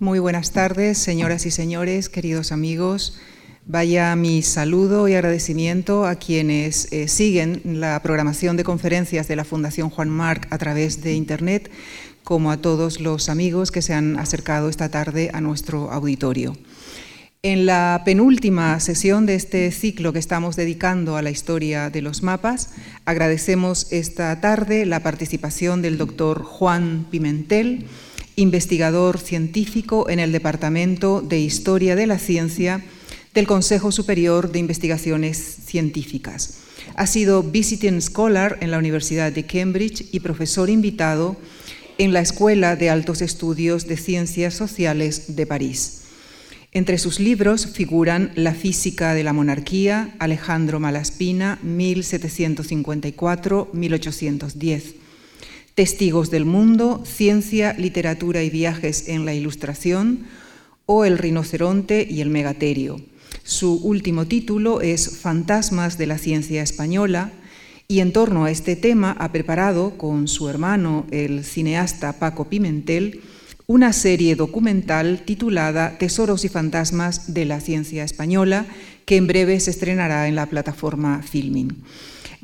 Muy buenas tardes, señoras y señores, queridos amigos. Vaya mi saludo y agradecimiento a quienes eh, siguen la programación de conferencias de la Fundación Juan Marc a través de Internet, como a todos los amigos que se han acercado esta tarde a nuestro auditorio. En la penúltima sesión de este ciclo que estamos dedicando a la historia de los mapas, agradecemos esta tarde la participación del doctor Juan Pimentel, investigador científico en el Departamento de Historia de la Ciencia del Consejo Superior de Investigaciones Científicas. Ha sido visiting scholar en la Universidad de Cambridge y profesor invitado en la Escuela de Altos Estudios de Ciencias Sociales de París. Entre sus libros figuran La física de la monarquía, Alejandro Malaspina, 1754-1810, Testigos del mundo, Ciencia, Literatura y Viajes en la Ilustración, o El rinoceronte y el megaterio. Su último título es Fantasmas de la ciencia española, y en torno a este tema ha preparado con su hermano, el cineasta Paco Pimentel, una serie documental titulada Tesoros y Fantasmas de la Ciencia Española, que en breve se estrenará en la plataforma Filming.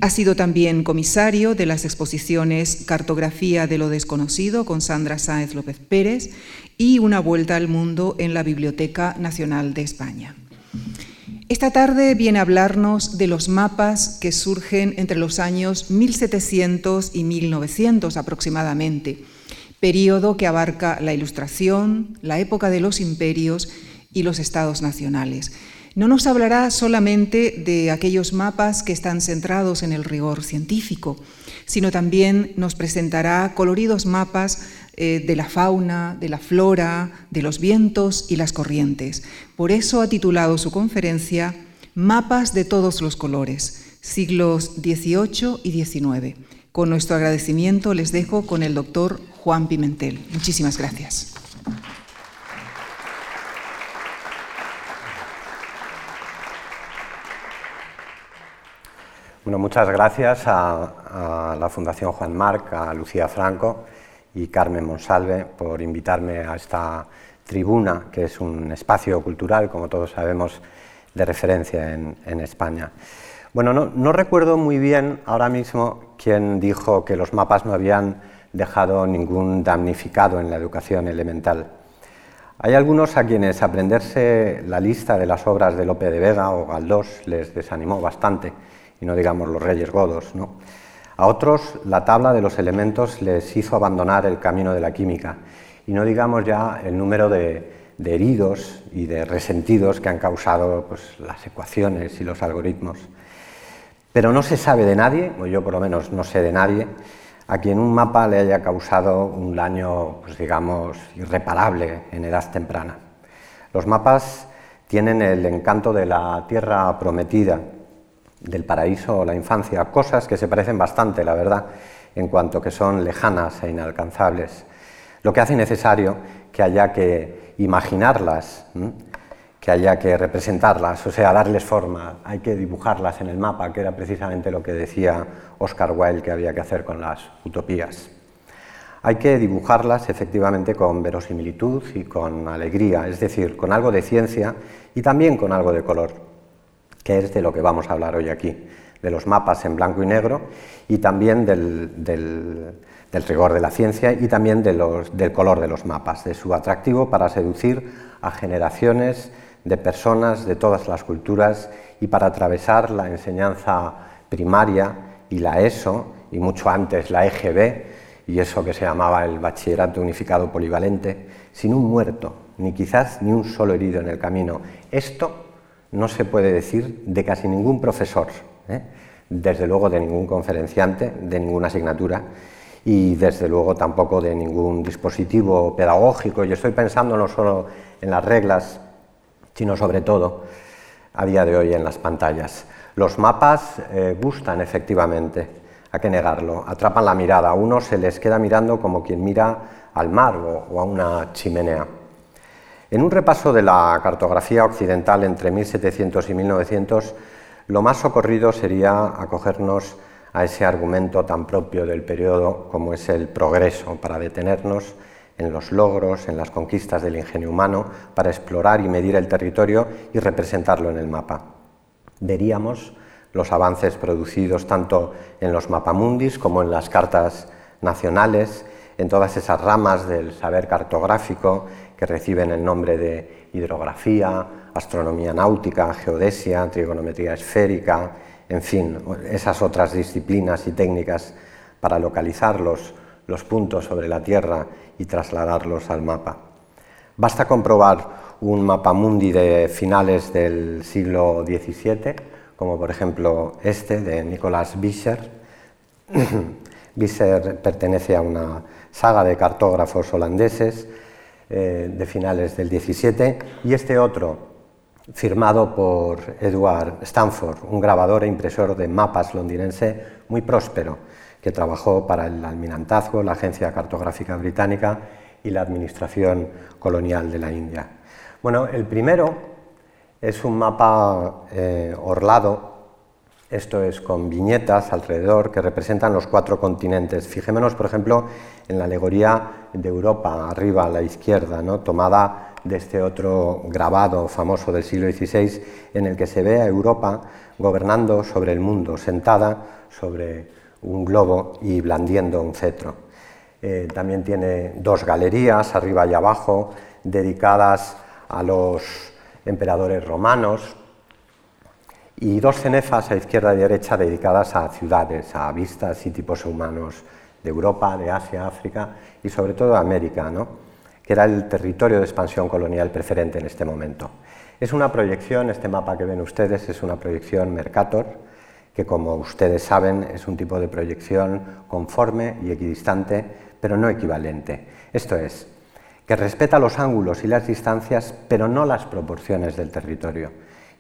Ha sido también comisario de las exposiciones Cartografía de lo Desconocido con Sandra Sáenz López Pérez y Una Vuelta al Mundo en la Biblioteca Nacional de España. Esta tarde viene a hablarnos de los mapas que surgen entre los años 1700 y 1900 aproximadamente periodo que abarca la Ilustración, la época de los imperios y los estados nacionales. No nos hablará solamente de aquellos mapas que están centrados en el rigor científico, sino también nos presentará coloridos mapas eh, de la fauna, de la flora, de los vientos y las corrientes. Por eso ha titulado su conferencia Mapas de todos los colores, siglos XVIII y XIX. Con nuestro agradecimiento les dejo con el doctor Juan Pimentel. Muchísimas gracias. Bueno, muchas gracias a, la Fundación Juan Marc, a Lucía Franco y Carmen Monsalve por invitarme a esta tribuna, que es un espacio cultural, como todos sabemos, de referencia en, España. Bueno, no, no, recuerdo muy bien ahora mismo quién dijo que los mapas no habían dejado ningún damnificado en la educación elemental. Hay algunos a quienes aprenderse la lista de las obras de Lope de Vega o Galdós les desanimó bastante, y no digamos los Reyes Godos. ¿no? A otros la tabla de los elementos les hizo abandonar el camino de la química, y no digamos ya el número de, heridos y de resentidos que han causado pues, las ecuaciones y los algoritmos. Pero no se sabe de nadie, o yo por lo menos no sé de nadie, a quien un mapa le haya causado un daño, pues digamos, irreparable en edad temprana. Los mapas tienen el encanto de la tierra prometida, del paraíso o la infancia, cosas que se parecen bastante, la verdad, en cuanto que son lejanas e inalcanzables, lo que hace necesario que haya que imaginarlas que haya que representarlas, o sea, darles forma, hay que dibujarlas en el mapa, que era precisamente lo que decía Oscar Wilde que había que hacer con las utopías. Hay que dibujarlas efectivamente con verosimilitud y con alegría, es decir, con algo de ciencia y también con algo de color, que es de lo que vamos a hablar hoy aquí, de los mapas en blanco y negro y también del, rigor de la ciencia y también del color de los mapas, de su atractivo para seducir a generaciones de personas de todas las culturas y para atravesar la enseñanza primaria y la ESO y mucho antes la EGB y eso que se llamaba el Bachillerato Unificado Polivalente, sin un muerto, ni quizás ni un solo herido en el camino. Esto no se puede decir de casi ningún profesor, ¿eh? desde luego de ningún conferenciante, de ninguna asignatura y desde luego tampoco de ningún dispositivo pedagógico. Yo estoy pensando no solo en las reglas sino sobre todo a día de hoy en las pantallas. Los mapas eh, gustan efectivamente, hay que negarlo, atrapan la mirada, a uno se les queda mirando como quien mira al mar o, a una chimenea. En un repaso de la cartografía occidental entre 1700 y 1900, lo más socorrido sería acogernos a ese argumento tan propio del periodo como es el progreso, para detenernos en los logros, en las conquistas del ingenio humano para explorar y medir el territorio y representarlo en el mapa. Veríamos los avances producidos tanto en los mapamundis como en las cartas nacionales, en todas esas ramas del saber cartográfico que reciben el nombre de hidrografía, astronomía náutica, geodesia, trigonometría esférica, en fin, esas otras disciplinas y técnicas para localizar los, puntos sobre la Tierra y trasladarlos al mapa. Basta comprobar un mapa mundi de finales del siglo XVII, como por ejemplo este de Nicolás Visser. Visser pertenece a una saga de cartógrafos holandeses eh, de finales del XVII y este otro firmado por Edward Stanford, un grabador e impresor de mapas londinense muy próspero, que trabajó para el almirantazgo, la Agencia Cartográfica Británica y la Administración Colonial de la India. Bueno, el primero es un mapa eh, orlado, esto es con viñetas alrededor que representan los cuatro continentes. Fijémonos, por ejemplo, en la alegoría de Europa, arriba a la izquierda, ¿no? tomada de este otro grabado famoso del siglo XVI, en el que se ve a Europa gobernando sobre el mundo, sentada sobre un globo y blandiendo un cetro. Eh, también tiene dos galerías, arriba y abajo, dedicadas a los emperadores romanos, y dos cenefas a izquierda y derecha dedicadas a ciudades, a vistas y tipos humanos de Europa, de Asia, África y sobre todo América. ¿no? que era el territorio de expansión colonial preferente en este momento. Es una proyección, este mapa que ven ustedes es una proyección Mercator, que como ustedes saben es un tipo de proyección conforme y equidistante, pero no equivalente. Esto es, que respeta los ángulos y las distancias, pero no las proporciones del territorio,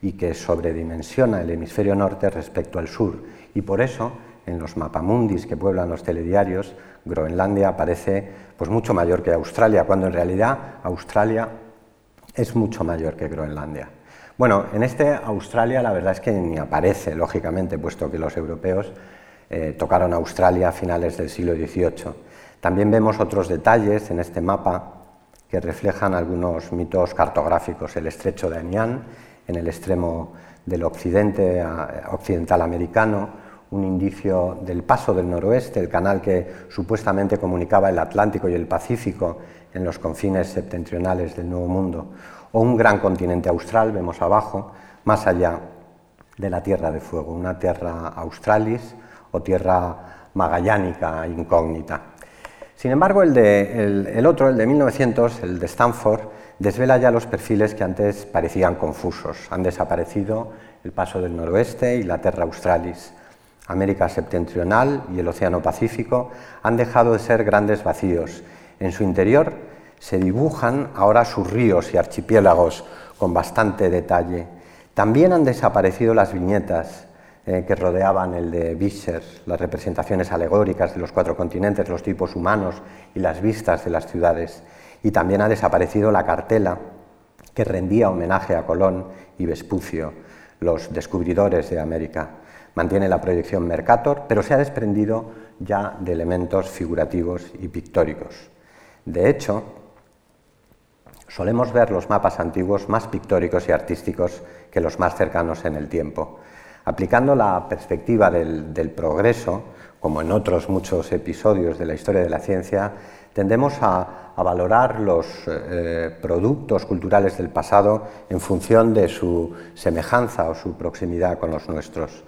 y que sobredimensiona el hemisferio norte respecto al sur, y por eso en los mapamundis que pueblan los telediarios, Groenlandia aparece pues, mucho mayor que Australia, cuando en realidad Australia es mucho mayor que Groenlandia. Bueno, en este Australia la verdad es que ni aparece, lógicamente, puesto que los europeos eh, tocaron Australia a finales del siglo XVIII. También vemos otros detalles en este mapa que reflejan algunos mitos cartográficos. El estrecho de Anian, en el extremo del occidente occidental americano, un indicio del paso del noroeste, el canal que supuestamente comunicaba el Atlántico y el Pacífico en los confines septentrionales del Nuevo Mundo, o un gran continente austral, vemos abajo, más allá de la Tierra de Fuego, una Tierra Australis o Tierra magallánica incógnita. Sin embargo, el, otro, el de 1900, el de Stanford, desvela ya los perfiles que antes parecían confusos. Han desaparecido el paso del noroeste y la Terra Australis. América septentrional y el Océano Pacífico han dejado de ser grandes vacíos. En su interior se dibujan ahora sus ríos y archipiélagos con bastante detalle. También han desaparecido las viñetas eh, que rodeaban el de Vischer, las representaciones alegóricas de los cuatro continentes, los tipos humanos y las vistas de las ciudades. Y también ha desaparecido la cartela que rendía homenaje a Colón y Vespucio, los descubridores de América mantiene la proyección Mercator, pero se ha desprendido ya de elementos figurativos y pictóricos. De hecho, solemos ver los mapas antiguos más pictóricos y artísticos que los más cercanos en el tiempo. Aplicando la perspectiva del, progreso, como en otros muchos episodios de la historia de la ciencia, tendemos a, valorar los eh, productos culturales del pasado en función de su semejanza o su proximidad con los nuestros.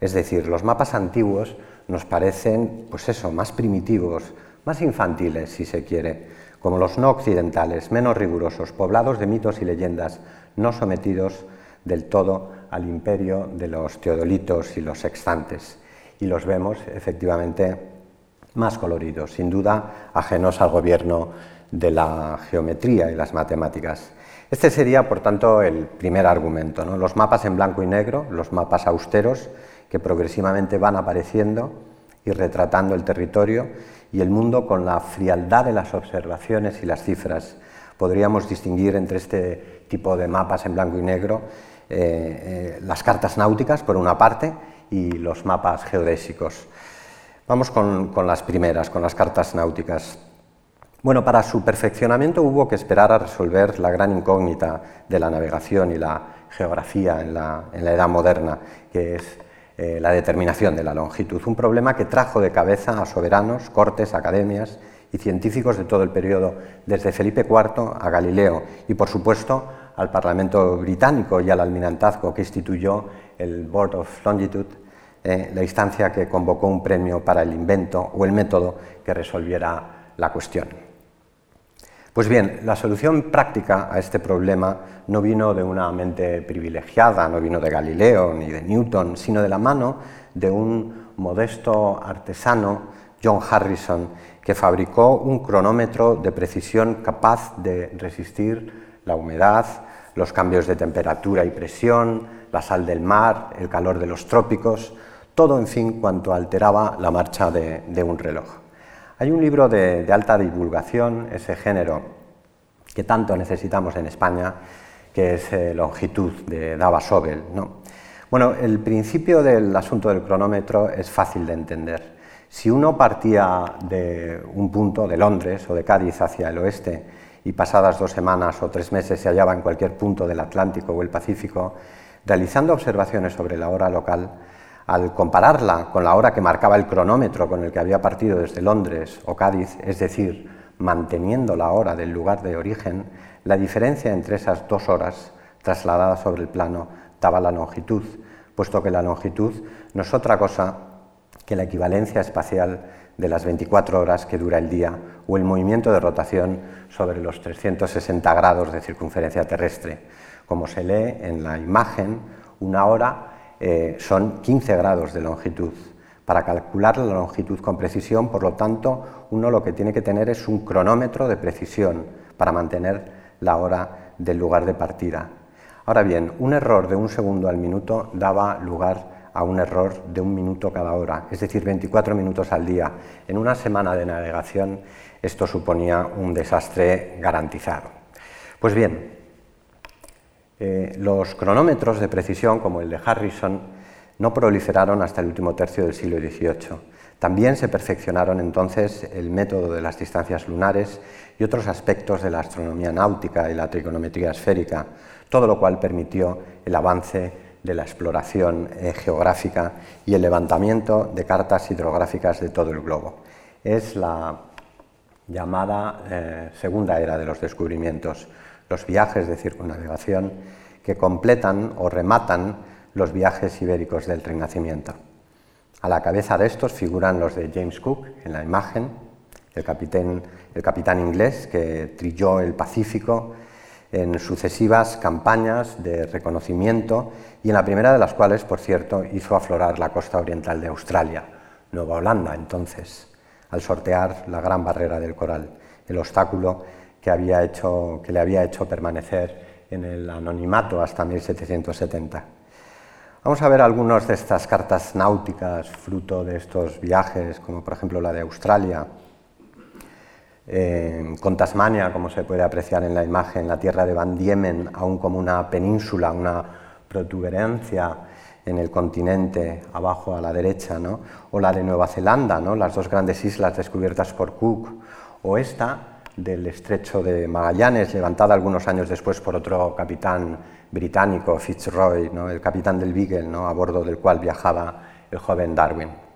Es decir, los mapas antiguos nos parecen, pues eso, más primitivos, más infantiles, si se quiere, como los no occidentales, menos rigurosos, poblados de mitos y leyendas, no sometidos del todo al imperio de los teodolitos y los sextantes. Y los vemos efectivamente más coloridos, sin duda ajenos al gobierno de la geometría y las matemáticas. Este sería, por tanto, el primer argumento. Los mapas en blanco y negro, los mapas austeros, que progresivamente van apareciendo y retratando el territorio y el mundo con la frialdad de las observaciones y las cifras. Podríamos distinguir entre este tipo de mapas en blanco y negro eh, eh, las cartas náuticas, por una parte, y los mapas geodésicos. Vamos con, con las primeras, con las cartas náuticas. Bueno, para su perfeccionamiento hubo que esperar a resolver la gran incógnita de la navegación y la geografía en la, edad moderna, que es eh, la determinación de la longitud, un problema que trajo de cabeza a soberanos, cortes, academias y científicos de todo el periodo, desde Felipe IV a Galileo y, por supuesto, al Parlamento británico y al almirantazgo que instituyó el Board of Longitude, eh, la instancia que convocó un premio para el invento o el método que resolviera la cuestión. Pues bien, la solución práctica a este problema no vino de una mente privilegiada, no vino de Galileo ni de Newton, sino de la mano de un modesto artesano, John Harrison, que fabricó un cronómetro de precisión capaz de resistir la humedad, los cambios de temperatura y presión, la sal del mar, el calor de los trópicos, todo en fin cuanto alteraba la marcha de un reloj. Hay un libro de, alta divulgación, ese género que tanto necesitamos en España, que es eh, Longitud, de Dava Sobel. Bueno, el principio del asunto del cronómetro es fácil de entender. Si uno partía de un punto, de Londres o de Cádiz hacia el oeste, y pasadas dos semanas o tres meses se hallaba en cualquier punto del Atlántico o el Pacífico, realizando observaciones sobre la hora local, al compararla con la hora que marcaba el cronómetro con el que había partido desde Londres o Cádiz, es decir, manteniendo la hora del lugar de origen, la diferencia entre esas dos horas trasladadas sobre el plano daba la longitud, puesto que la longitud no es otra cosa que la equivalencia espacial de las 24 horas que dura el día o el movimiento de rotación sobre los 360 grados de circunferencia terrestre. Como se lee en la imagen, una hora eh, son 15 grados de longitud. Para calcular la longitud con precisión, por lo tanto, uno lo que tiene que tener es un cronómetro de precisión para mantener la hora del lugar de partida. Ahora bien, un error de un segundo al minuto daba lugar a un error de un minuto cada hora, es decir, 24 minutos al día. En una semana de navegación esto suponía un desastre garantizado. Pues bien, eh, los cronómetros de precisión, como el de Harrison, no proliferaron hasta el último tercio del siglo XVIII. También se perfeccionaron entonces el método de las distancias lunares y otros aspectos de la astronomía náutica y la trigonometría esférica, todo lo cual permitió el avance de la exploración eh, geográfica y el levantamiento de cartas hidrográficas de todo el globo. Es la llamada eh, segunda era de los descubrimientos los viajes de circunnavegación que completan o rematan los viajes ibéricos del Renacimiento. A la cabeza de estos figuran los de James Cook en la imagen, el el capitán inglés que trilló el Pacífico en sucesivas campañas de reconocimiento y en la primera de las cuales, por cierto, hizo aflorar la costa oriental de Australia, Nueva Holanda entonces, al sortear la gran barrera del coral, el obstáculo que, había hecho, que le había hecho permanecer en el anonimato hasta 1770. Vamos a ver algunas de estas cartas náuticas fruto de estos viajes, como por ejemplo la de Australia, eh, con Tasmania, como se puede apreciar en la imagen, la tierra de Van Diemen, aún como una península, una protuberancia en el continente, abajo a la derecha, ¿no? o la de Nueva Zelanda, ¿no? las dos grandes islas descubiertas por Cook, o esta del estrecho de Magallanes, levantada algunos años después por otro capitán británico, Fitzroy, el capitán del Beagle, a bordo del cual viajaba el joven Darwin.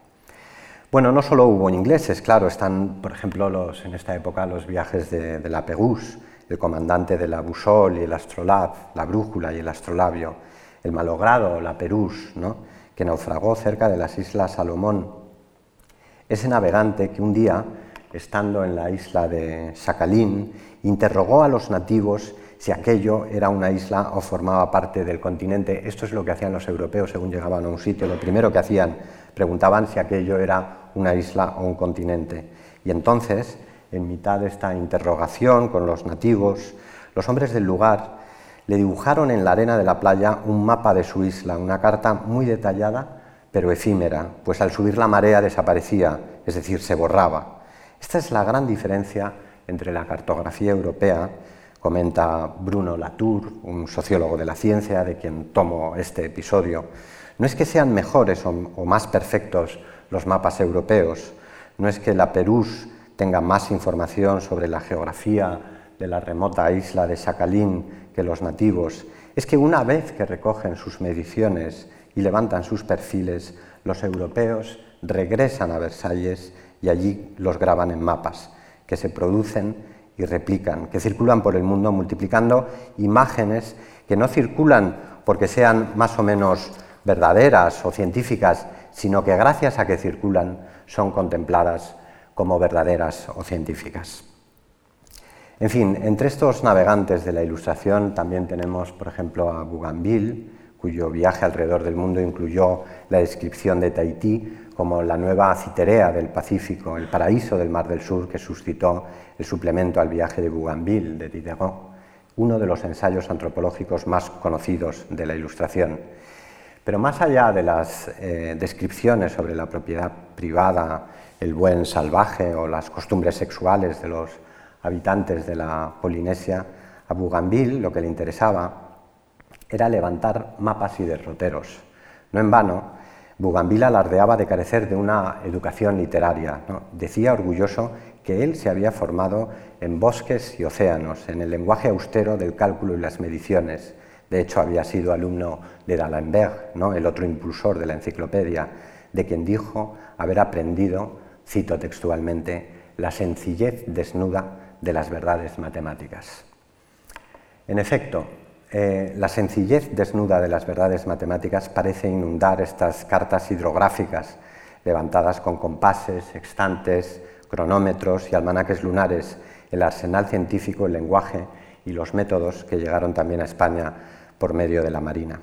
Bueno, no solo hubo ingleses, claro, están, por ejemplo, los, en esta época los viajes de, la Pegus, el comandante de la Busol y el Astrolab, la brújula y el astrolabio, el malogrado, la Perús, que naufragó cerca de las islas Salomón. Ese navegante que un día estando en la isla de Sakhalín, interrogó a los nativos si aquello era una isla o formaba parte del continente. Esto es lo que hacían los europeos según llegaban a un sitio. Lo primero que hacían, preguntaban si aquello era una isla o un continente. Y entonces, en mitad de esta interrogación con los nativos, los hombres del lugar le dibujaron en la arena de la playa un mapa de su isla, una carta muy detallada, pero efímera, pues al subir la marea desaparecía, es decir, se borraba. Esta es la gran diferencia entre la cartografía europea, comenta Bruno Latour, un sociólogo de la ciencia de quien tomo este episodio. No es que sean mejores o, más perfectos los mapas europeos, no es que la Perús tenga más información sobre la geografía de la remota isla de Sakhalín que los nativos es que una vez que recogen sus mediciones y levantan sus perfiles, los europeos regresan a Versalles y allí los graban en mapas que se producen y replican, que circulan por el mundo multiplicando imágenes que no circulan porque sean más o menos verdaderas o científicas, sino que gracias a que circulan son contempladas como verdaderas o científicas. En fin, entre estos navegantes de la Ilustración también tenemos, por ejemplo, a Bougainville, cuyo viaje alrededor del mundo incluyó la descripción de Tahití como la nueva Citerea del Pacífico, el paraíso del Mar del Sur que suscitó el suplemento al viaje de Bougainville de Diderot, uno de los ensayos antropológicos más conocidos de la Ilustración. Pero más allá de las eh, descripciones sobre la propiedad privada, el buen salvaje o las costumbres sexuales de los habitantes de la Polinesia, a Bougainville lo que le interesaba era levantar mapas y derroteros. No en vano, Bougainville alardeaba de carecer de una educación literaria. Decía orgulloso que él se había formado en bosques y océanos, en el lenguaje austero del cálculo y las mediciones. De hecho, había sido alumno de D'Alembert, ¿no? el otro impulsor de la enciclopedia, de quien dijo haber aprendido, cito textualmente, la sencillez desnuda de las verdades matemáticas. En efecto, eh, la sencillez desnuda de las verdades matemáticas parece inundar estas cartas hidrográficas levantadas con compases, sextantes, cronómetros y almanaques lunares, el arsenal científico, el lenguaje y los métodos que llegaron también a España por medio de la Marina.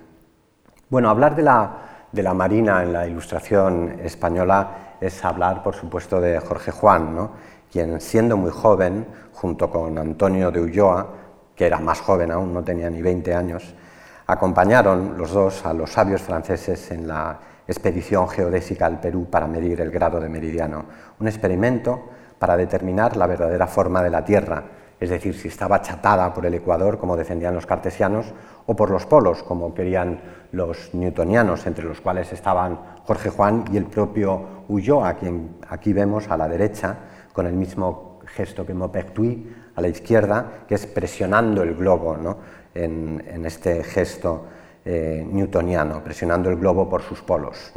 Bueno, hablar de la, de la Marina en la ilustración española es hablar, por supuesto, de Jorge Juan, ¿no? quien siendo muy joven, junto con Antonio de Ulloa, que era más joven aún, no tenía ni 20 años, acompañaron los dos a los sabios franceses en la expedición geodésica al Perú para medir el grado de meridiano, un experimento para determinar la verdadera forma de la Tierra, es decir, si estaba achatada por el ecuador, como defendían los cartesianos, o por los polos, como querían los newtonianos, entre los cuales estaban Jorge Juan y el propio Ulloa, a quien aquí vemos a la derecha, con el mismo gesto que Maupertuis a la izquierda, que es presionando el globo en, este gesto eh, newtoniano, presionando el globo por sus polos.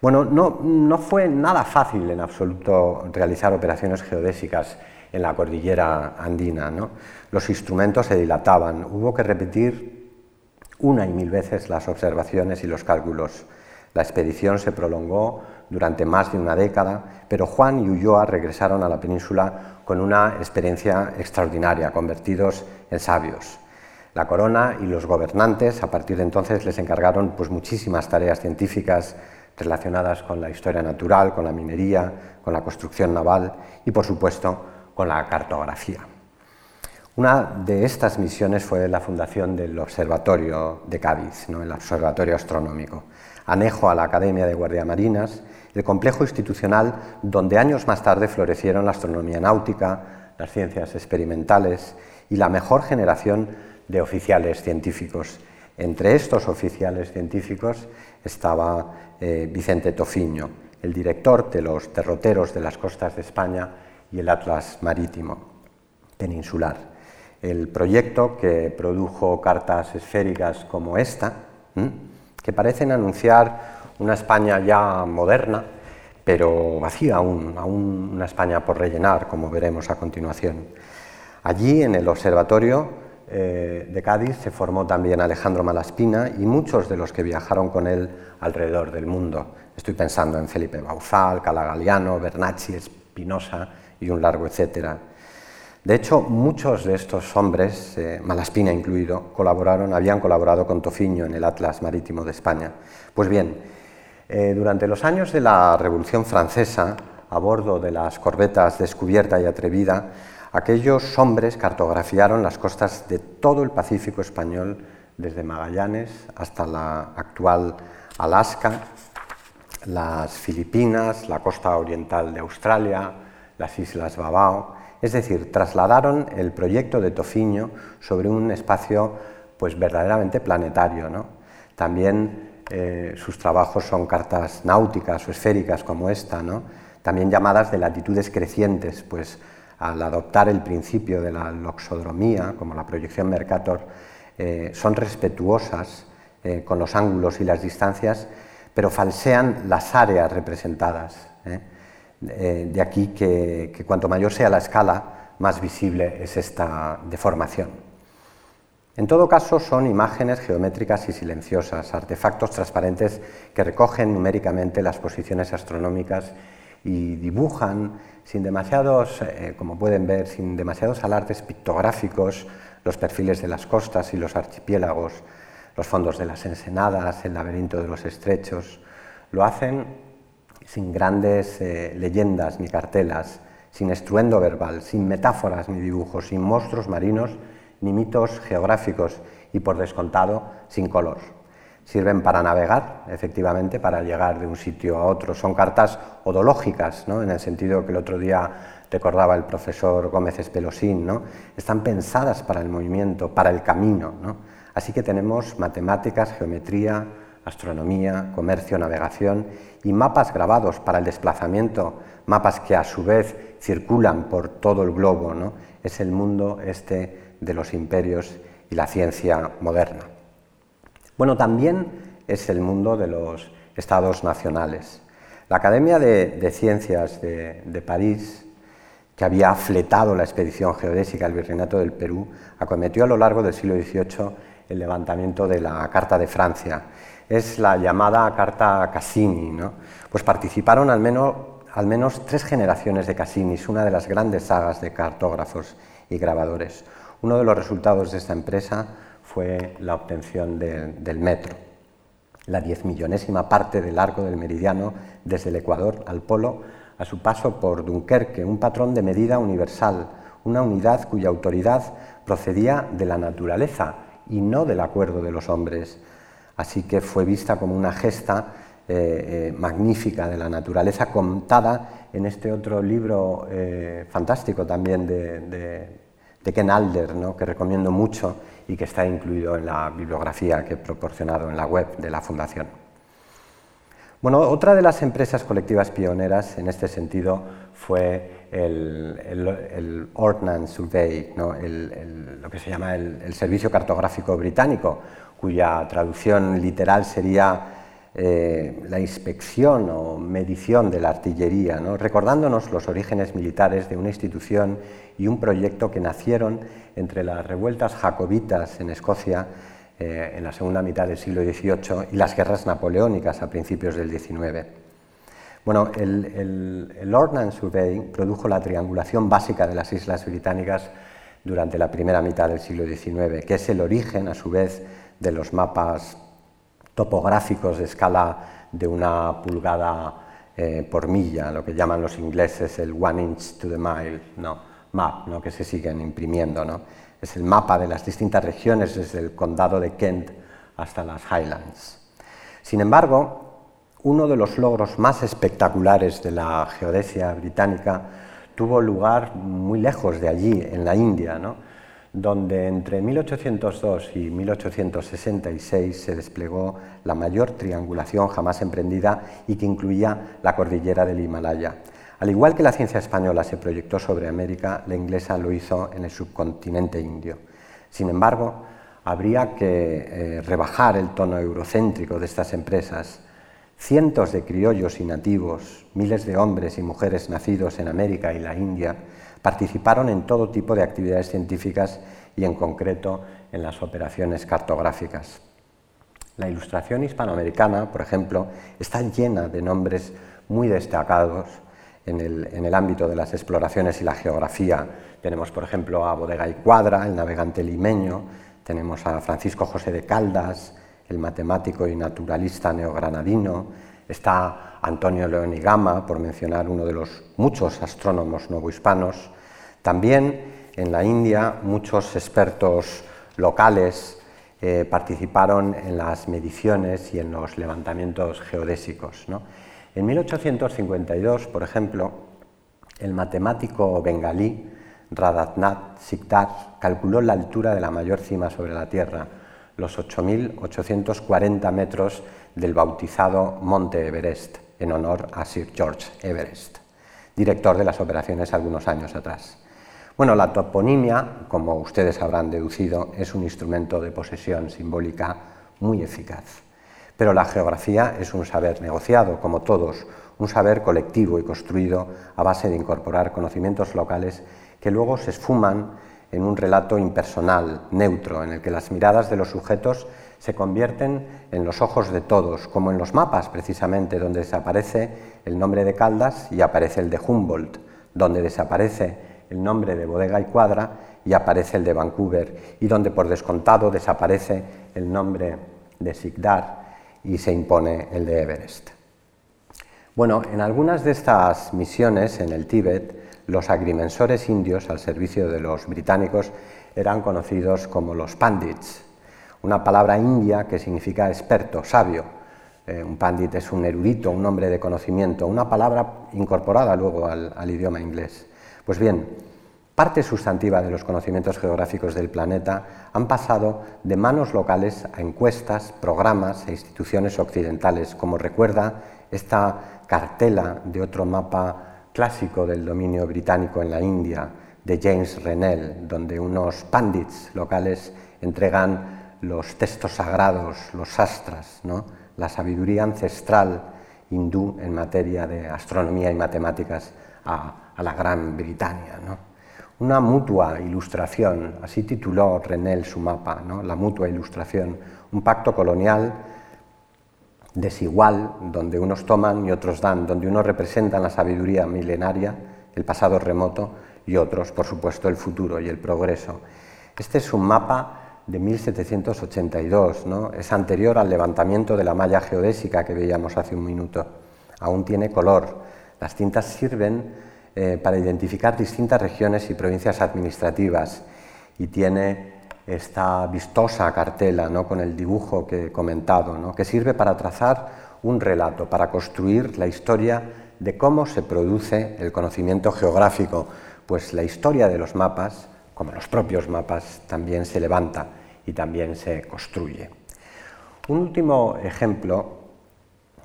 Bueno, no, fue nada fácil en absoluto realizar operaciones geodésicas en la cordillera andina. Los instrumentos se dilataban, hubo que repetir una y mil veces las observaciones y los cálculos. La expedición se prolongó durante más de una década, pero Juan y Ulloa regresaron a la península con una experiencia extraordinaria, convertidos en sabios. La corona y los gobernantes a partir de entonces les encargaron pues, muchísimas tareas científicas relacionadas con la historia natural, con la minería, con la construcción naval y por supuesto con la cartografía. Una de estas misiones fue la fundación del Observatorio de Cádiz, ¿no? el Observatorio Astronómico, anejo a la Academia de Guardiamarinas el complejo institucional donde años más tarde florecieron la astronomía náutica, las ciencias experimentales y la mejor generación de oficiales científicos. Entre estos oficiales científicos estaba eh, Vicente Tofiño, el director de los derroteros de las costas de España y el Atlas Marítimo Peninsular. El proyecto que produjo cartas esféricas como esta, que parecen anunciar una España ya moderna, pero vacía aún, aún una España por rellenar, como veremos a continuación. Allí, en el observatorio eh, de Cádiz, se formó también Alejandro Malaspina y muchos de los que viajaron con él alrededor del mundo. Estoy pensando en Felipe Bauzal, Calagaliano, Bernacci, Espinosa y un largo etcétera. De hecho, muchos de estos hombres, eh, Malaspina incluido, colaboraron, habían colaborado con Tofiño en el Atlas Marítimo de España. Pues bien, eh, durante los años de la Revolución Francesa, a bordo de las corbetas Descubierta y Atrevida, aquellos hombres cartografiaron las costas de todo el Pacífico español, desde Magallanes hasta la actual Alaska, las Filipinas, la costa oriental de Australia, las Islas Babao, es decir, trasladaron el proyecto de Tofiño sobre un espacio pues verdaderamente planetario. ¿no? También eh, sus trabajos son cartas náuticas o esféricas como esta, ¿no? también llamadas de latitudes crecientes, pues al adoptar el principio de la loxodromía, como la proyección Mercator, eh, son respetuosas eh, con los ángulos y las distancias, pero falsean las áreas representadas. ¿Eh? de aquí que, cuanto mayor sea la escala, más visible es esta deformación. En todo caso, son imágenes geométricas y silenciosas, artefactos transparentes que recogen numéricamente las posiciones astronómicas y dibujan sin demasiados, eh, como pueden ver, sin demasiados alardes pictográficos, los perfiles de las costas y los archipiélagos, los fondos de las ensenadas, el laberinto de los estrechos. Lo hacen sin grandes eh, leyendas ni cartelas, sin estruendo verbal, sin metáforas ni dibujos, sin monstruos marinos ni mitos geográficos y, por descontado, sin color sirven para navegar, efectivamente, para llegar de un sitio a otro. Son cartas odológicas, ¿no? en el sentido que el otro día recordaba el profesor Gómez Espelosín, ¿no? están pensadas para el movimiento, para el camino. ¿no? Así que tenemos matemáticas, geometría, astronomía, comercio, navegación y mapas grabados para el desplazamiento, mapas que a su vez circulan por todo el globo. ¿no? Es el mundo este de los imperios y la ciencia moderna. Bueno, también es el mundo de los estados nacionales. La Academia de, Ciencias de, París, que había fletado la expedición geodésica al Virreinato del Perú, acometió a lo largo del siglo XVIII el levantamiento de la Carta de Francia. Es la llamada Carta Cassini. ¿no? Pues participaron al menos, al menos tres generaciones de Cassinis, una de las grandes sagas de cartógrafos y grabadores. Uno de los resultados de esta empresa fue la obtención del metro, la diez millonésima parte del arco del meridiano desde el Ecuador al Polo a su paso por Dunkerque, un patrón de medida universal, una unidad cuya autoridad procedía de la naturaleza y no del acuerdo de los hombres. Así que fue vista como una gesta eh, eh, magnífica de la naturaleza contada en este otro libro eh, fantástico también de, de Ken Alder, ¿no? que recomiendo mucho y que está incluido en la bibliografía que he proporcionado en la web de la Fundación. Bueno, otra de las empresas colectivas pioneras en este sentido fue el, Ordnance Survey, lo que se llama el Servicio Cartográfico Británico, cuya traducción literal sería eh, la inspección o medición de la artillería, recordándonos los orígenes militares de una institución y un proyecto que nacieron entre las revueltas jacobitas en Escocia eh, en la segunda mitad del siglo XVIII y las guerras napoleónicas a principios del XIX. Bueno, el, el Ordnance Survey produjo la triangulación básica de las islas británicas durante la primera mitad del siglo XIX, que es el origen, a su vez, de los mapas topográficos de escala de una pulgada eh, por milla, lo que llaman los ingleses el one inch to the mile, no, map, ¿no? que se siguen imprimiendo. ¿no? Es el mapa de las distintas regiones desde el condado de Kent hasta las Highlands. Sin embargo, uno de los logros más espectaculares de la geodesia británica tuvo lugar muy lejos de allí, en la India. ¿no? Donde entre 1802 y 1866 se desplegó la mayor triangulación jamás emprendida y que incluía la cordillera del Himalaya. Al igual que la ciencia española se proyectó sobre América, la inglesa lo hizo en el subcontinente indio. Sin embargo, habría que eh, rebajar el tono eurocéntrico de estas empresas. Cientos de criollos y nativos, miles de hombres y mujeres nacidos en América y la India, Participaron en todo tipo de actividades científicas y en concreto en las operaciones cartográficas. La ilustración hispanoamericana, por ejemplo, está llena de nombres muy destacados en el, ámbito de las exploraciones y la geografía. Tenemos, por ejemplo, a Bodega y Cuadra, el navegante limeño, tenemos a Francisco José de Caldas, el matemático y naturalista neogranadino, Está Antonio León y Gama, por mencionar uno de los muchos astrónomos novohispanos. También en la India muchos expertos locales eh, participaron en las mediciones y en los levantamientos geodésicos. En 1852, por ejemplo, el matemático bengalí Radhatnath Sikdar calculó la altura de la mayor cima sobre la Tierra, los 8.840 metros del bautizado Monte Everest, en honor a Sir George Everest. director de las operaciones algunos años atrás. Bueno, la toponimia, como ustedes habrán deducido, es un instrumento de posesión simbólica muy eficaz. Pero la geografía es un saber negociado, como todos, un saber colectivo y construido a base de incorporar conocimientos locales que luego se esfuman en un relato impersonal, neutro, en el que las miradas de los sujetos se convierten en los ojos de todos, como en los mapas precisamente, donde desaparece el nombre de Caldas y aparece el de Humboldt, donde desaparece el nombre de Bodega y Cuadra y aparece el de Vancouver, y donde por descontado desaparece el nombre de Sigdar y se impone el de Everest. Bueno, en algunas de estas misiones en el Tíbet, los agrimensores indios al servicio de los británicos eran conocidos como los pandits, una palabra india que significa experto, sabio. Eh, un pandit es un erudito, un hombre de conocimiento, una palabra incorporada luego al, al idioma inglés. Pues bien, parte sustantiva de los conocimientos geográficos del planeta han pasado de manos locales a encuestas, programas e instituciones occidentales, como recuerda esta cartela de otro mapa clásico del dominio británico en la India, de James Renell, donde unos pandits locales entregan los textos sagrados, los sastras, la sabiduría ancestral hindú en materia de astronomía y matemáticas a, la Gran Britania. Una mutua ilustración, así tituló Renel su mapa, la mutua ilustración, un pacto colonial desigual, donde unos toman y otros dan, donde unos representan la sabiduría milenaria, el pasado remoto, y otros, por supuesto, el futuro y el progreso. Este es un mapa de 1782, ¿no? es anterior al levantamiento de la malla geodésica que veíamos hace un minuto. Aún tiene color. Las tintas sirven eh, para identificar distintas regiones y provincias administrativas y tiene esta vistosa cartela ¿no? con el dibujo que he comentado, ¿no? que sirve para trazar un relato, para construir la historia de cómo se produce el conocimiento geográfico, pues la historia de los mapas, como los propios mapas, también se levanta y también se construye. Un último ejemplo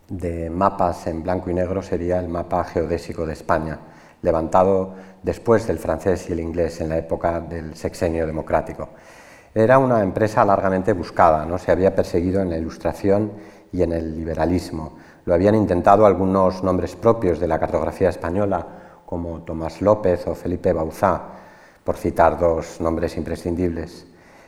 de mapas en blanco y negro sería el mapa geodésico de España, levantado después del francés y el inglés en la época del sexenio democrático. Era una empresa largamente buscada, ¿no? se había perseguido en la ilustración y en el liberalismo. Lo habían intentado algunos nombres propios de la cartografía española, como Tomás López o Felipe Bauzá, por citar dos nombres imprescindibles.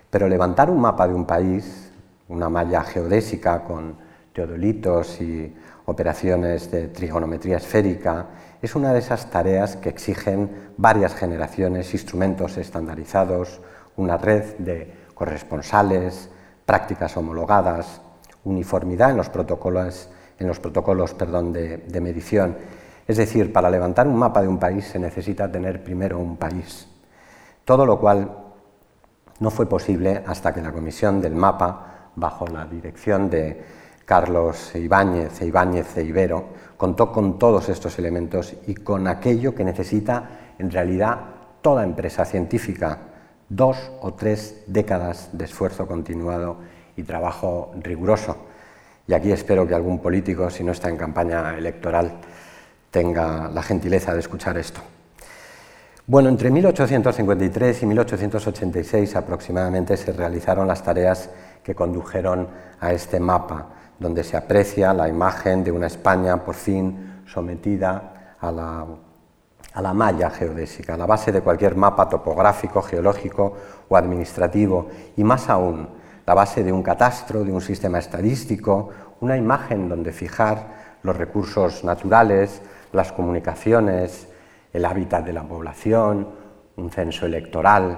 Pero levantar un mapa de un país, una malla geodésica con teodolitos y operaciones de trigonometría esférica, es una de esas tareas que exigen varias generaciones, instrumentos estandarizados, una red de corresponsales, prácticas homologadas, uniformidad en los protocolos, en los protocolos perdón, de, de medición. Es decir, para levantar un mapa de un país se necesita tener primero un país. Todo lo cual no fue posible hasta que la Comisión del Mapa, bajo la dirección de Carlos Ibáñez e Ibáñez e Ibero, contó con todos estos elementos y con aquello que necesita en realidad toda empresa científica, dos o tres décadas de esfuerzo continuado y trabajo riguroso. Y aquí espero que algún político, si no está en campaña electoral, tenga la gentileza de escuchar esto. Bueno, entre 1853 y 1886 aproximadamente se realizaron las tareas que condujeron a este mapa, donde se aprecia la imagen de una España por fin sometida a la, a la malla geodésica, a la base de cualquier mapa topográfico, geológico o administrativo, y más aún, la base de un catastro, de un sistema estadístico, una imagen donde fijar los recursos naturales, las comunicaciones, el hábitat de la población, un censo electoral,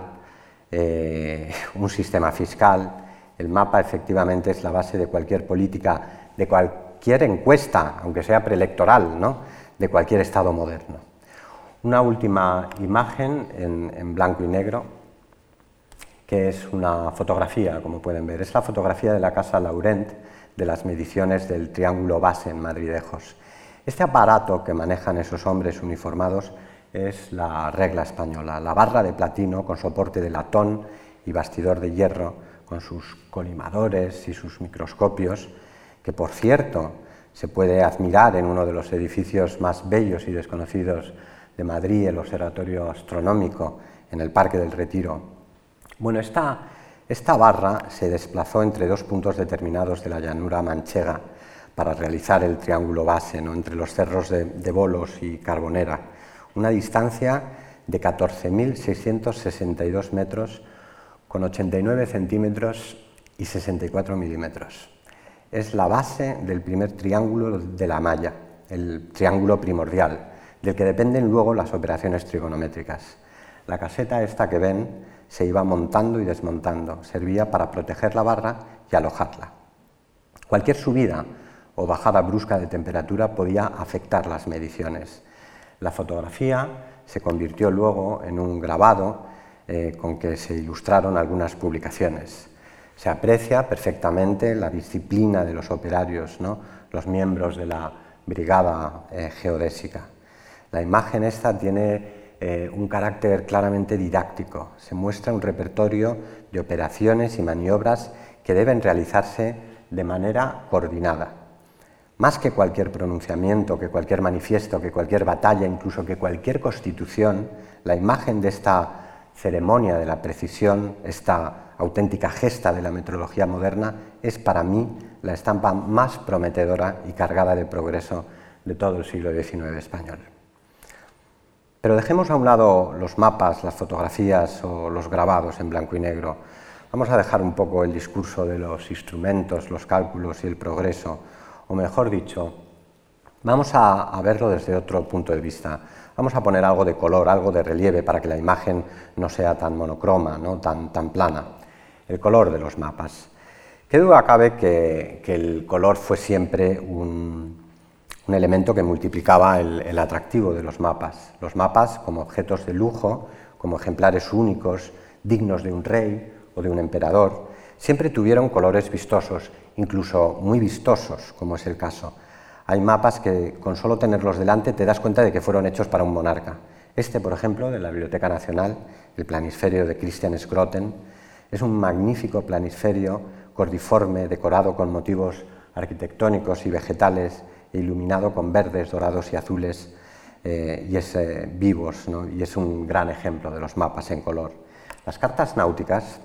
eh, un sistema fiscal. El mapa efectivamente es la base de cualquier política, de cualquier encuesta, aunque sea preelectoral, ¿no? de cualquier Estado moderno. Una última imagen en, en blanco y negro, que es una fotografía, como pueden ver. Es la fotografía de la Casa Laurent de las mediciones del Triángulo Base en Madridejos. Este aparato que manejan esos hombres uniformados es la regla española, la barra de platino con soporte de latón y bastidor de hierro, con sus colimadores y sus microscopios, que por cierto Se puede admirar en uno de los edificios más bellos y desconocidos de Madrid, el Observatorio Astronómico, en el Parque del Retiro. Bueno, esta, esta barra se desplazó entre dos puntos determinados de la llanura manchega para realizar el triángulo base entre los cerros de, de Bolos y Carbonera, una distancia de 14.662 metros con 89 centímetros y 64 milímetros. Es la base del primer triángulo de la malla, el triángulo primordial, del que dependen luego las operaciones trigonométricas. La caseta esta que ven se iba montando y desmontando, servía para proteger la barra y alojarla. Cualquier subida o bajada brusca de temperatura podía afectar las mediciones. La fotografía se convirtió luego en un grabado eh, con que se ilustraron algunas publicaciones. Se aprecia perfectamente la disciplina de los operarios, ¿no? los miembros de la brigada eh, geodésica. La imagen esta tiene eh, un carácter claramente didáctico. Se muestra un repertorio de operaciones y maniobras que deben realizarse de manera coordinada. Más que cualquier pronunciamiento, que cualquier manifiesto, que cualquier batalla, incluso que cualquier constitución, la imagen de esta ceremonia de la precisión, esta auténtica gesta de la meteorología moderna, es para mí la estampa más prometedora y cargada de progreso de todo el siglo XIX español. Pero dejemos a un lado los mapas, las fotografías o los grabados en blanco y negro. Vamos a dejar un poco el discurso de los instrumentos, los cálculos y el progreso, o mejor dicho, vamos a, verlo desde otro punto de vista Vamos a poner algo de color, algo de relieve para que la imagen no sea tan monocroma, ¿no? tan, tan plana. El color de los mapas. Qué duda cabe que, el color fue siempre un, elemento que multiplicaba el, el, atractivo de los mapas. Los mapas como objetos de lujo, como ejemplares únicos, dignos de un rey o de un emperador, siempre tuvieron colores vistosos, incluso muy vistosos, como es el caso hay mapas que con solo tenerlos delante te das cuenta de que fueron hechos para un monarca. Este, por ejemplo, de la Biblioteca Nacional, el planisferio de Christian Schroten, es un magnífico planisferio cordiforme, decorado con motivos arquitectónicos y vegetales e iluminado con verdes, dorados y azules eh, y es eh, vivos, y es un gran ejemplo de los mapas en color. Las cartas náuticas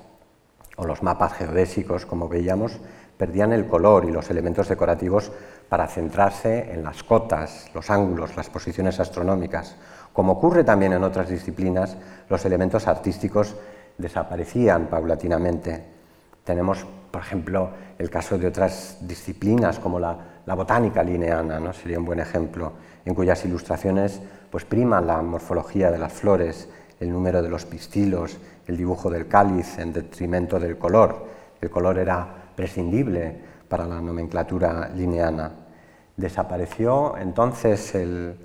o los mapas geodésicos, como veíamos, perdían el color y los elementos decorativos para centrarse en las cotas, los ángulos, las posiciones astronómicas. Como ocurre también en otras disciplinas, los elementos artísticos desaparecían paulatinamente. Tenemos, por ejemplo, el caso de otras disciplinas como la, botánica lineana, ¿no? sería un buen ejemplo, en cuyas ilustraciones pues, priman la morfología de las flores, el número de los pistilos, el dibujo del cáliz en detrimento del color. El color era prescindible para la nomenclatura lineana. Desapareció entonces el,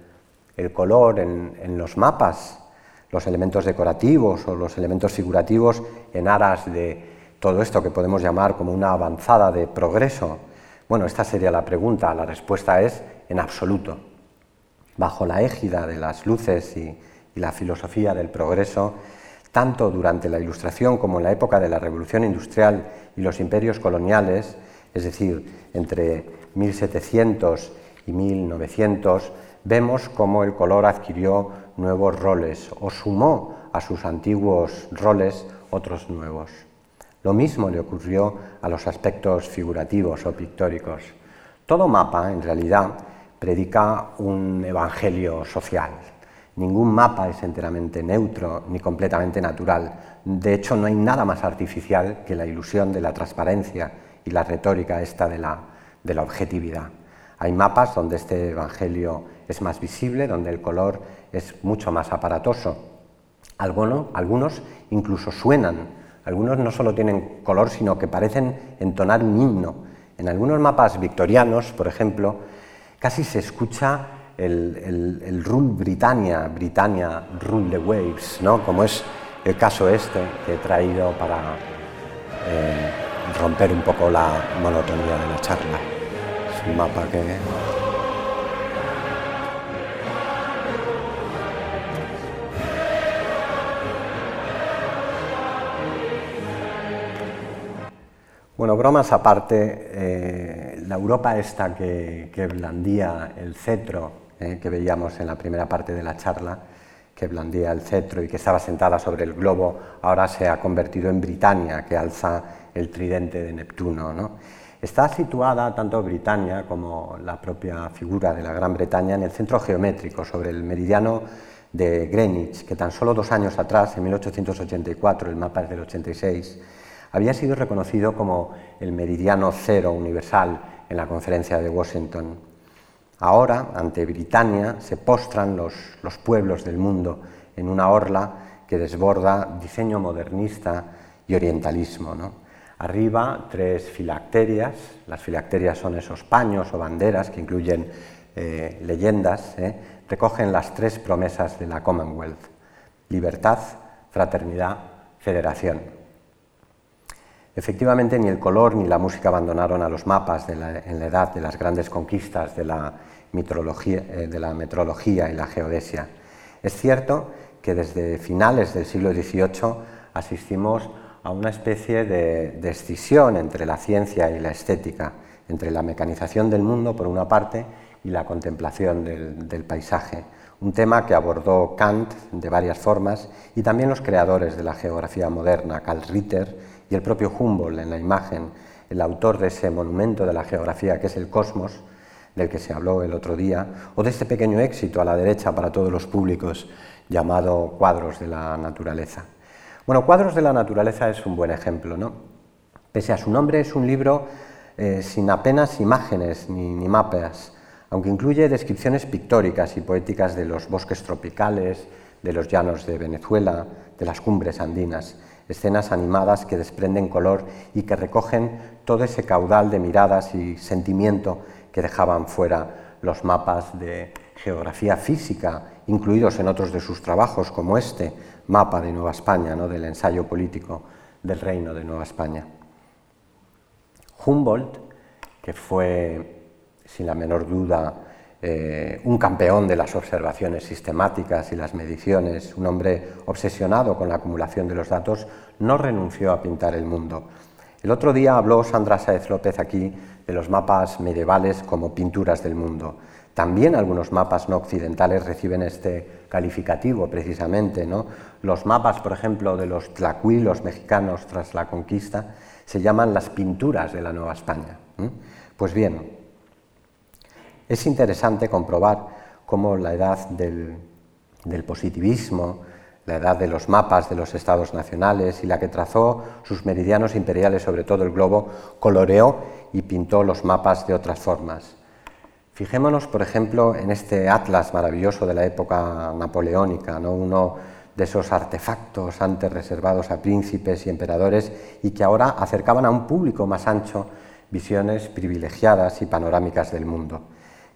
color en, los mapas, los elementos decorativos o los elementos figurativos en aras de todo esto que podemos llamar como una avanzada de progreso. Bueno, esta sería la pregunta. La respuesta es en absoluto. Bajo la égida de las luces y la filosofía del progreso, tanto durante la Ilustración como en la época de la Revolución Industrial y los imperios coloniales, es decir, entre 1700 y 1900, vemos cómo el color adquirió nuevos roles o sumó a sus antiguos roles otros nuevos. Lo mismo le ocurrió a los aspectos figurativos o pictóricos. Todo mapa, en realidad, predica un evangelio social, Ningún mapa es enteramente neutro ni completamente natural. De hecho, no hay nada más artificial que la ilusión de la transparencia y la retórica esta de la, de la objetividad. Hay mapas donde este evangelio es más visible, donde el color es mucho más aparatoso. Algunos, algunos incluso suenan, algunos no solo tienen color, sino que parecen entonar un himno. En algunos mapas victorianos, por ejemplo, casi se escucha el, el, Rule Britannia, Britannia Rule the Waves, ¿no? como es el caso este que he traído para eh, romper un poco la monotonía de la charla. Es un mapa que Bueno, bromas aparte, eh, la Europa esta que, blandía el cetro, eh, que veíamos en la primera parte de la charla, que blandía el cetro y que estaba sentada sobre el globo, ahora se ha convertido en Britania, que alza el tridente de Neptuno. ¿no? Está situada tanto Britania como la propia figura de la Gran Bretaña en el centro geométrico, sobre el meridiano de Greenwich, que tan solo dos años atrás, en 1884, el mapa es del 86, había sido reconocido como el meridiano cero universal en la conferencia de Washington. Ahora, ante Britania, se postran los, pueblos del mundo en una orla que desborda diseño modernista y orientalismo. Arriba, tres filacterias. Las filacterias son esos paños o banderas que incluyen eh, leyendas, ¿eh? recogen las tres promesas de la Commonwealth, libertad, fraternidad, federación. Efectivamente, ni el color ni la música abandonaron a los mapas en la edad de las grandes conquistas de la, eh, de la metrología y la geodesia. Es cierto que desde finales del siglo XVIII asistimos a una especie de, escisión entre la ciencia y la estética, entre la mecanización del mundo por una parte y la contemplación del, del paisaje, un tema que abordó Kant de varias formas y también los creadores de la geografía moderna, Karl Ritter y el propio Humboldt en la imagen, el autor de ese monumento de la geografía que es el cosmos, del que se habló el otro día, o de este pequeño éxito a la derecha para todos los públicos llamado Cuadros de la Naturaleza. Bueno, Cuadros de la Naturaleza es un buen ejemplo, ¿no? Pese a su nombre, es un libro eh, sin apenas imágenes ni, ni mapas, aunque incluye descripciones pictóricas y poéticas de los bosques tropicales, de los llanos de Venezuela, de las cumbres andinas escenas animadas que desprenden color y que recogen todo ese caudal de miradas y sentimiento que dejaban fuera los mapas de geografía física, incluidos en otros de sus trabajos, como este mapa de Nueva España, ¿no? del ensayo político del reino de Nueva España. Humboldt, que fue, sin la menor duda, eh, un campeón de las observaciones sistemáticas y las mediciones, un hombre obsesionado con la acumulación de los datos, no renunció a pintar el mundo. El otro día habló Sandra Sáez López aquí de los mapas medievales como pinturas del mundo. También algunos mapas no occidentales reciben este calificativo precisamente. ¿no? Los mapas, por ejemplo, de los tlacuilos mexicanos tras la conquista se llaman las pinturas de la Nueva España. Pues bien, es interesante comprobar cómo la edad del, positivismo, la edad de los mapas de los estados nacionales y la que trazó sus meridianos imperiales sobre todo el globo, coloreó y pintó los mapas de otras formas. Fijémonos, por ejemplo, en este atlas maravilloso de la época napoleónica, uno de esos artefactos antes reservados a príncipes y emperadores y que ahora acercaban a un público más ancho visiones privilegiadas y panorámicas del mundo.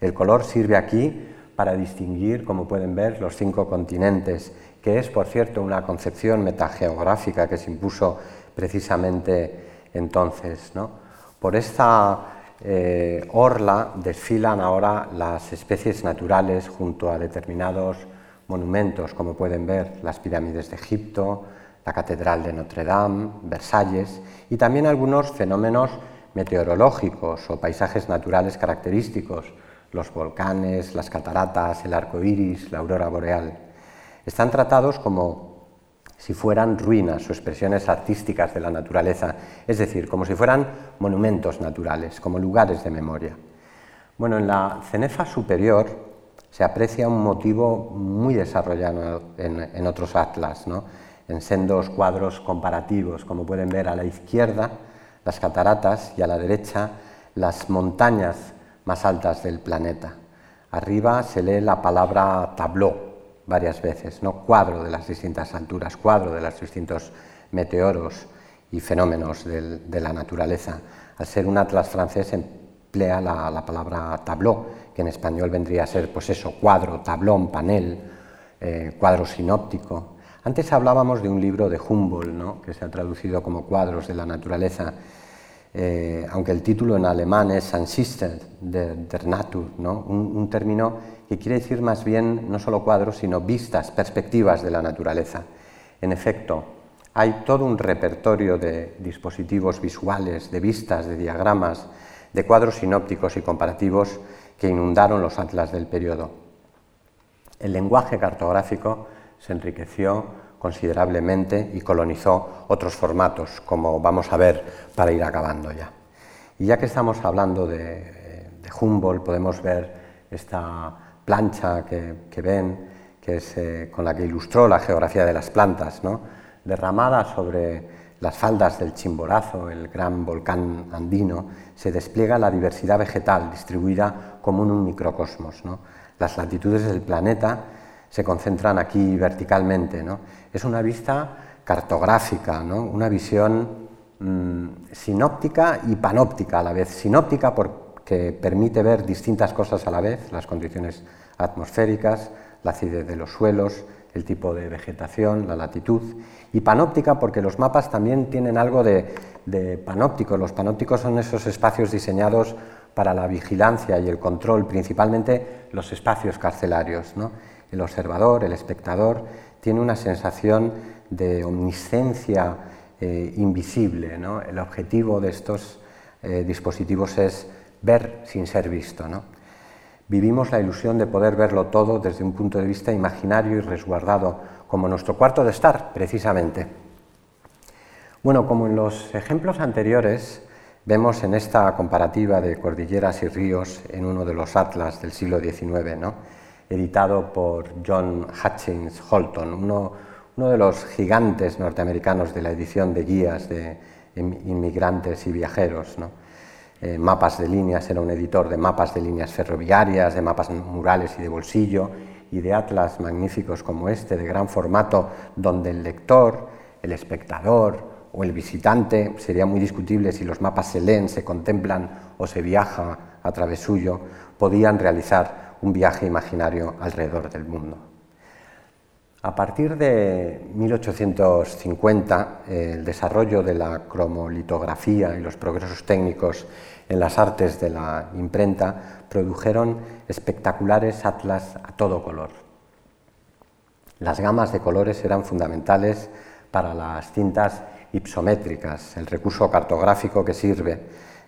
El color sirve aquí para distinguir, como pueden ver, los cinco continentes, que es, por cierto, una concepción metageográfica que se impuso precisamente entonces. Por esta eh, orla desfilan ahora las especies naturales junto a determinados monumentos, como pueden ver, las pirámides de Egipto, la Catedral de Notre Dame, Versalles, y también algunos fenómenos meteorológicos o paisajes naturales característicos, los volcanes, las cataratas, el arco iris, la aurora boreal. Están tratados como si fueran ruinas o expresiones artísticas de la naturaleza, es decir, como si fueran monumentos naturales, como lugares de memoria. Bueno, en la cenefa superior se aprecia un motivo muy desarrollado en, otros atlas, en sendos cuadros comparativos, como pueden ver a la izquierda las cataratas y a la derecha las montañas más altas del planeta. Arriba se lee la palabra tableau varias veces, ¿no? cuadro de las distintas alturas, cuadro de los distintos meteoros y fenómenos de la naturaleza. Al ser un atlas francés emplea la, palabra tableau, que en español vendría a ser pues eso, cuadro, tablón, panel, eh, cuadro sinóptico. Antes hablábamos de un libro de Humboldt, ¿no? que se ha traducido como cuadros de la naturaleza, eh, aunque el título en alemán es Ansichten der Natur, ¿no? un, término que quiere decir más bien no solo cuadros, sino vistas, perspectivas de la naturaleza. En efecto, hay todo un repertorio de dispositivos visuales, de vistas, de diagramas, de cuadros sinópticos y comparativos que inundaron los atlas del periodo. El lenguaje cartográfico se enriqueció considerablemente y colonizó otros formatos, como vamos a ver para ir acabando ya. Y ya que estamos hablando de, Humboldt, podemos ver esta plancha que, ven, que es eh, con la que ilustró la geografía de las plantas, ¿no? derramada sobre las faldas del Chimborazo, el gran volcán andino, se despliega la diversidad vegetal distribuida como en un microcosmos. Las latitudes del planeta se concentran aquí verticalmente. Es una vista cartográfica, una visión mm, sinóptica y panóptica a la vez. Sinóptica porque permite ver distintas cosas a la vez, las condiciones atmosféricas, la acidez de los suelos, el tipo de vegetación, la latitud, y panóptica porque los mapas también tienen algo de, panóptico. Los panópticos son esos espacios diseñados para la vigilancia y el control, principalmente los espacios carcelarios. El observador, el espectador, tiene una sensación de omniscencia eh, invisible. El objetivo de estos eh, dispositivos es ver sin ser visto. Vivimos la ilusión de poder verlo todo desde un punto de vista imaginario y resguardado, como nuestro cuarto de estar, precisamente. Bueno, como en los ejemplos anteriores, vemos en esta comparativa de cordilleras y ríos en uno de los atlas del siglo XIX. Editado por John Hutchins Holton, uno, de los gigantes norteamericanos de la edición de guías de inmigrantes y viajeros. Eh, mapas de líneas, era un editor de mapas de líneas ferroviarias, de mapas murales y de bolsillo, y de atlas magníficos como este, de gran formato, donde el lector, el espectador o el visitante, sería muy discutible si los mapas se leen, se contemplan o se viaja a través suyo, podían realizar un viaje imaginario alrededor del mundo. A partir de 1850, el desarrollo de la cromolitografía y los progresos técnicos en las artes de la imprenta produjeron espectaculares atlas a todo color. Las gamas de colores eran fundamentales para las cintas ipsométricas, el recurso cartográfico que sirve,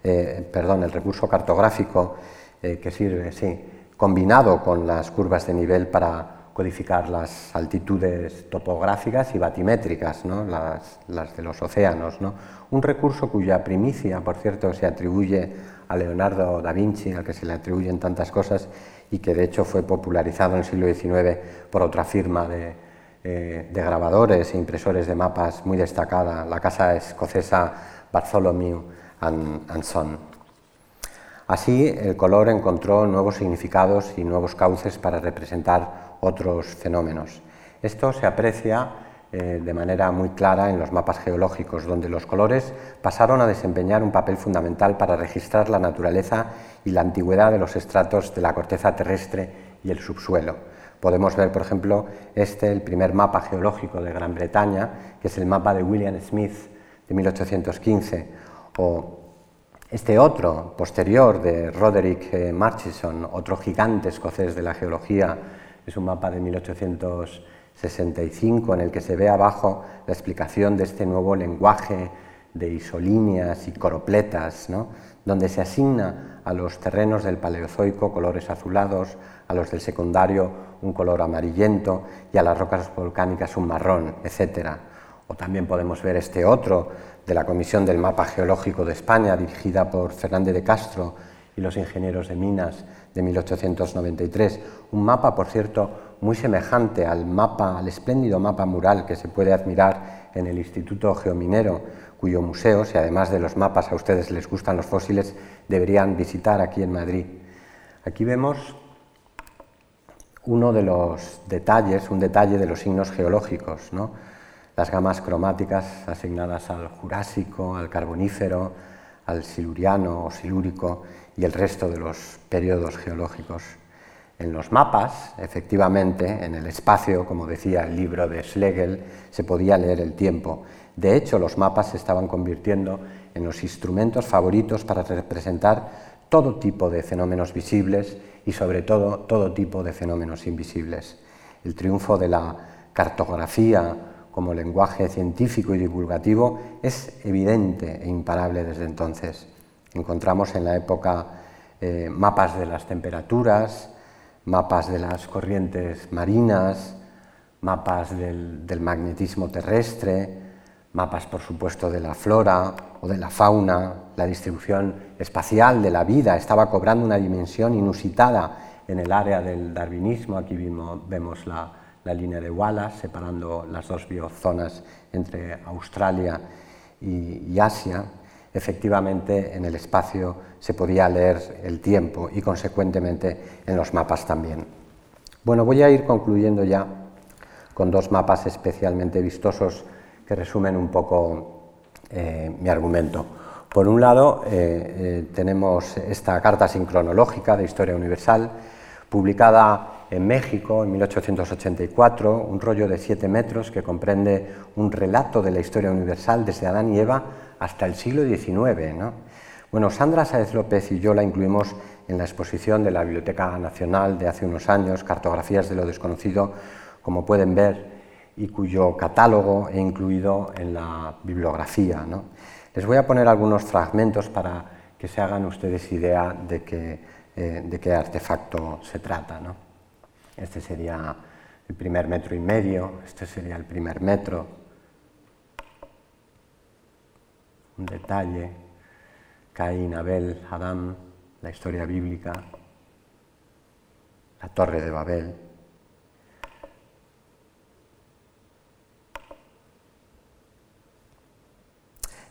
eh, perdón, el recurso cartográfico eh, que sirve, sí, combinado con las curvas de nivel para codificar las altitudes topográficas y batimétricas, las, de los océanos. Un recurso cuya primicia, por cierto, se atribuye a Leonardo da Vinci, al que se le atribuyen tantas cosas, y que de hecho fue popularizado en el siglo XIX por otra firma de, eh, grabadores e impresores de mapas muy destacada, la casa escocesa Bartholomew and Son. Así, el color encontró nuevos significados y nuevos cauces para representar otros fenómenos. Esto se aprecia eh, de manera muy clara en los mapas geológicos, donde los colores pasaron a desempeñar un papel fundamental para registrar la naturaleza y la antigüedad de los estratos de la corteza terrestre y el subsuelo. Podemos ver, por ejemplo, este, el primer mapa geológico de Gran Bretaña, que es el mapa de William Smith de 1815, o este otro, posterior, de Roderick eh, Murchison, otro gigante escocés de la geología es un mapa de 1865 en el que se ve abajo la explicación de este nuevo lenguaje de isolíneas y coropletas, donde se asigna a los terrenos del Paleozoico colores azulados, a los del secundario un color amarillento y a las rocas volcánicas un marrón, etc. O también podemos ver este otro de la Comisión del Mapa Geológico de España, dirigida por Fernández de Castro y los ingenieros de Minas, de 1893. Un mapa, por cierto, muy semejante al mapa, al espléndido mapa mural que se puede admirar en el Instituto Geominero, cuyo museo, si además de los mapas a ustedes les gustan los fósiles, deberían visitar aquí en Madrid. Aquí vemos uno de los detalles, un detalle de los signos geológicos, ¿no? Las gamas cromáticas asignadas al Jurásico, al Carbonífero, al Siluriano o Silúrico y el resto de los periodos geológicos. En los mapas, efectivamente, en el espacio, como decía el libro de Schlegel, se podía leer el tiempo. De hecho, los mapas se estaban convirtiendo en los instrumentos favoritos para representar todo tipo de fenómenos visibles y sobre todo todo tipo de fenómenos invisibles. El triunfo de la cartografía como lenguaje científico y divulgativo es evidente e imparable desde entonces. Encontramos en la época eh, mapas de las temperaturas, mapas de las corrientes marinas, mapas del, del, magnetismo terrestre, mapas por supuesto de la flora o de la fauna, la distribución espacial de la vida estaba cobrando una dimensión inusitada en el área del darwinismo. Aquí vemos la, la línea de Wallace separando las dos biozonas entre Australia y, Asia, efectivamente en el espacio se podía leer el tiempo y consecuentemente en los mapas también. Bueno, voy a ir concluyendo ya con dos mapas especialmente vistosos que resumen un poco eh, mi argumento. Por un lado, eh, eh, tenemos esta carta sincronológica de Historia Universal, publicada en México en 1884, un rollo de siete metros que comprende un relato de la historia universal desde Adán y Eva hasta el siglo XIX. Bueno, Sandra Sáez López y yo la incluimos en la exposición de la Biblioteca Nacional de hace unos años, Cartografías de lo Desconocido, como pueden ver, y cuyo catálogo he incluido en la bibliografía. Les voy a poner algunos fragmentos para que se hagan ustedes idea de, eh, de qué artefacto se trata. Este sería el primer metro y medio, este sería el primer metro. Un detalle, Caín, Abel, Adán, la historia bíblica, la torre de Babel.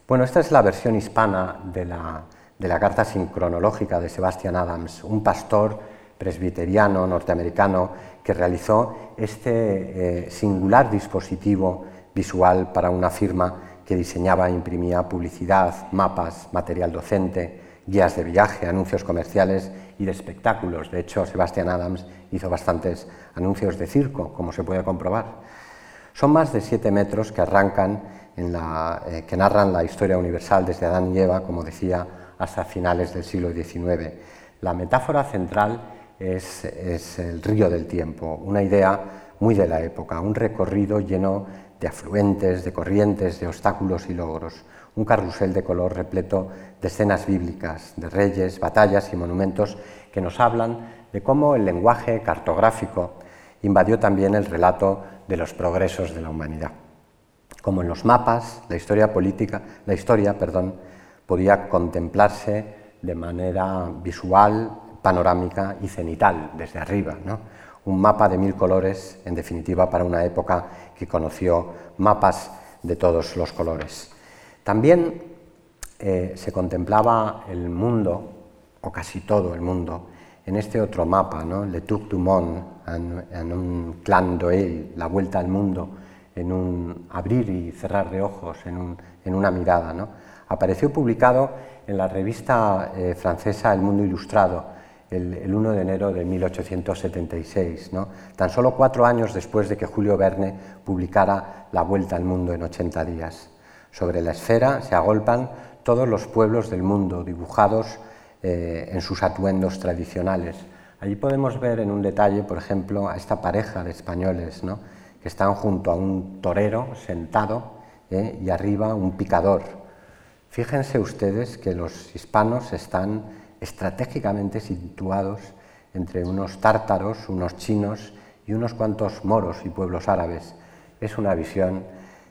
Bueno, esta es la versión hispana de la, de la carta sincronológica de Sebastian Adams, un pastor presbiteriano norteamericano que realizó este eh, singular dispositivo visual para una firma que diseñaba e imprimía publicidad, mapas, material docente, guías de viaje, anuncios comerciales y de espectáculos. De hecho, Sebastian Adams hizo bastantes anuncios de circo, como se puede comprobar. Son más de siete metros que arrancan la, eh, que narran la historia universal desde Adán y Eva, como decía, hasta finales del siglo XIX. La metáfora central es, el río del tiempo, una idea muy de la época, un recorrido lleno de afluentes, de corrientes, de obstáculos y logros, un carrusel de color repleto de escenas bíblicas, de reyes, batallas y monumentos que nos hablan de cómo el lenguaje cartográfico invadió también el relato de los progresos de la humanidad. Como en los mapas, la historia política, la historia, perdón, podía contemplarse de manera visual, panorámica y cenital, desde arriba. Un mapa de mil colores, en definitiva, para una época que conoció mapas de todos los colores. También eh, se contemplaba el mundo, o casi todo el mundo, en este otro mapa, ¿no? Le Tour du Monde, en, un clan d'Oeil, la vuelta al mundo, en un abrir y cerrar de ojos, en, una mirada. ¿no? Apareció publicado en la revista eh, francesa El Mundo Ilustrado el, 1 de enero de 1876, ¿no? tan solo cuatro años después de que Julio Verne publicara La Vuelta al Mundo en 80 días. Sobre la esfera se agolpan todos los pueblos del mundo dibujados eh, en sus atuendos tradicionales. Allí podemos ver en un detalle, por ejemplo, a esta pareja de españoles ¿no? que están junto a un torero sentado ¿eh? y arriba un picador. Fíjense ustedes que los hispanos están estratégicamente situados entre unos tártaros, unos chinos y unos cuantos moros y pueblos árabes. Es una visión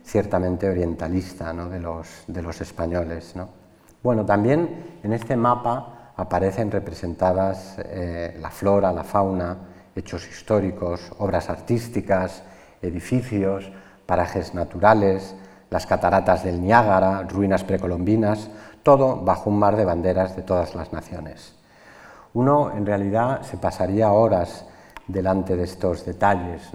ciertamente orientalista de, los, de, los, españoles. Bueno, también en este mapa aparecen representadas eh, la flora, la fauna, hechos históricos, obras artísticas, edificios, parajes naturales, las cataratas del Niágara, ruinas precolombinas, todo bajo un mar de banderas de todas las naciones. Uno en realidad se pasaría horas delante de estos detalles.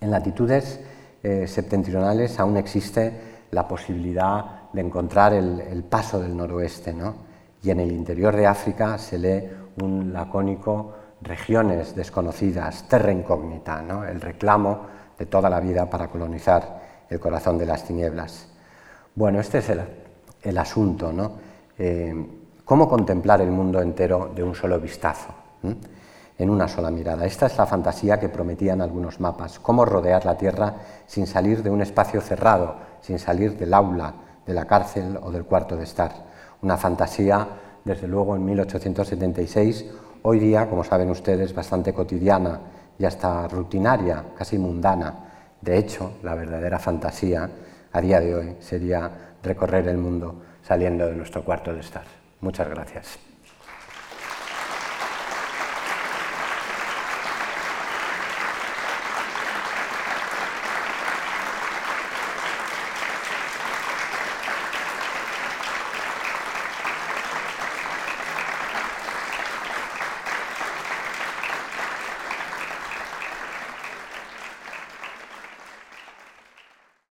En latitudes eh, septentrionales aún existe la posibilidad de encontrar el, paso del noroeste y en el interior de África se lee un lacónico regiones desconocidas, terra incógnita, el reclamo de toda la vida para colonizar el corazón de las tinieblas. Bueno, este es el, el asunto, ¿no? Eh, ¿Cómo contemplar el mundo entero de un solo vistazo? En una sola mirada. Esta es la fantasía que prometían algunos mapas, cómo rodear la Tierra sin salir de un espacio cerrado, sin salir del aula, de la cárcel o del cuarto de estar. Una fantasía, desde luego, en 1876, hoy día, como saben ustedes, bastante cotidiana y hasta rutinaria, casi mundana. De hecho, la verdadera fantasía a día de hoy sería recorrer el mundo saliendo de nuestro cuarto de estar. Muchas gracias.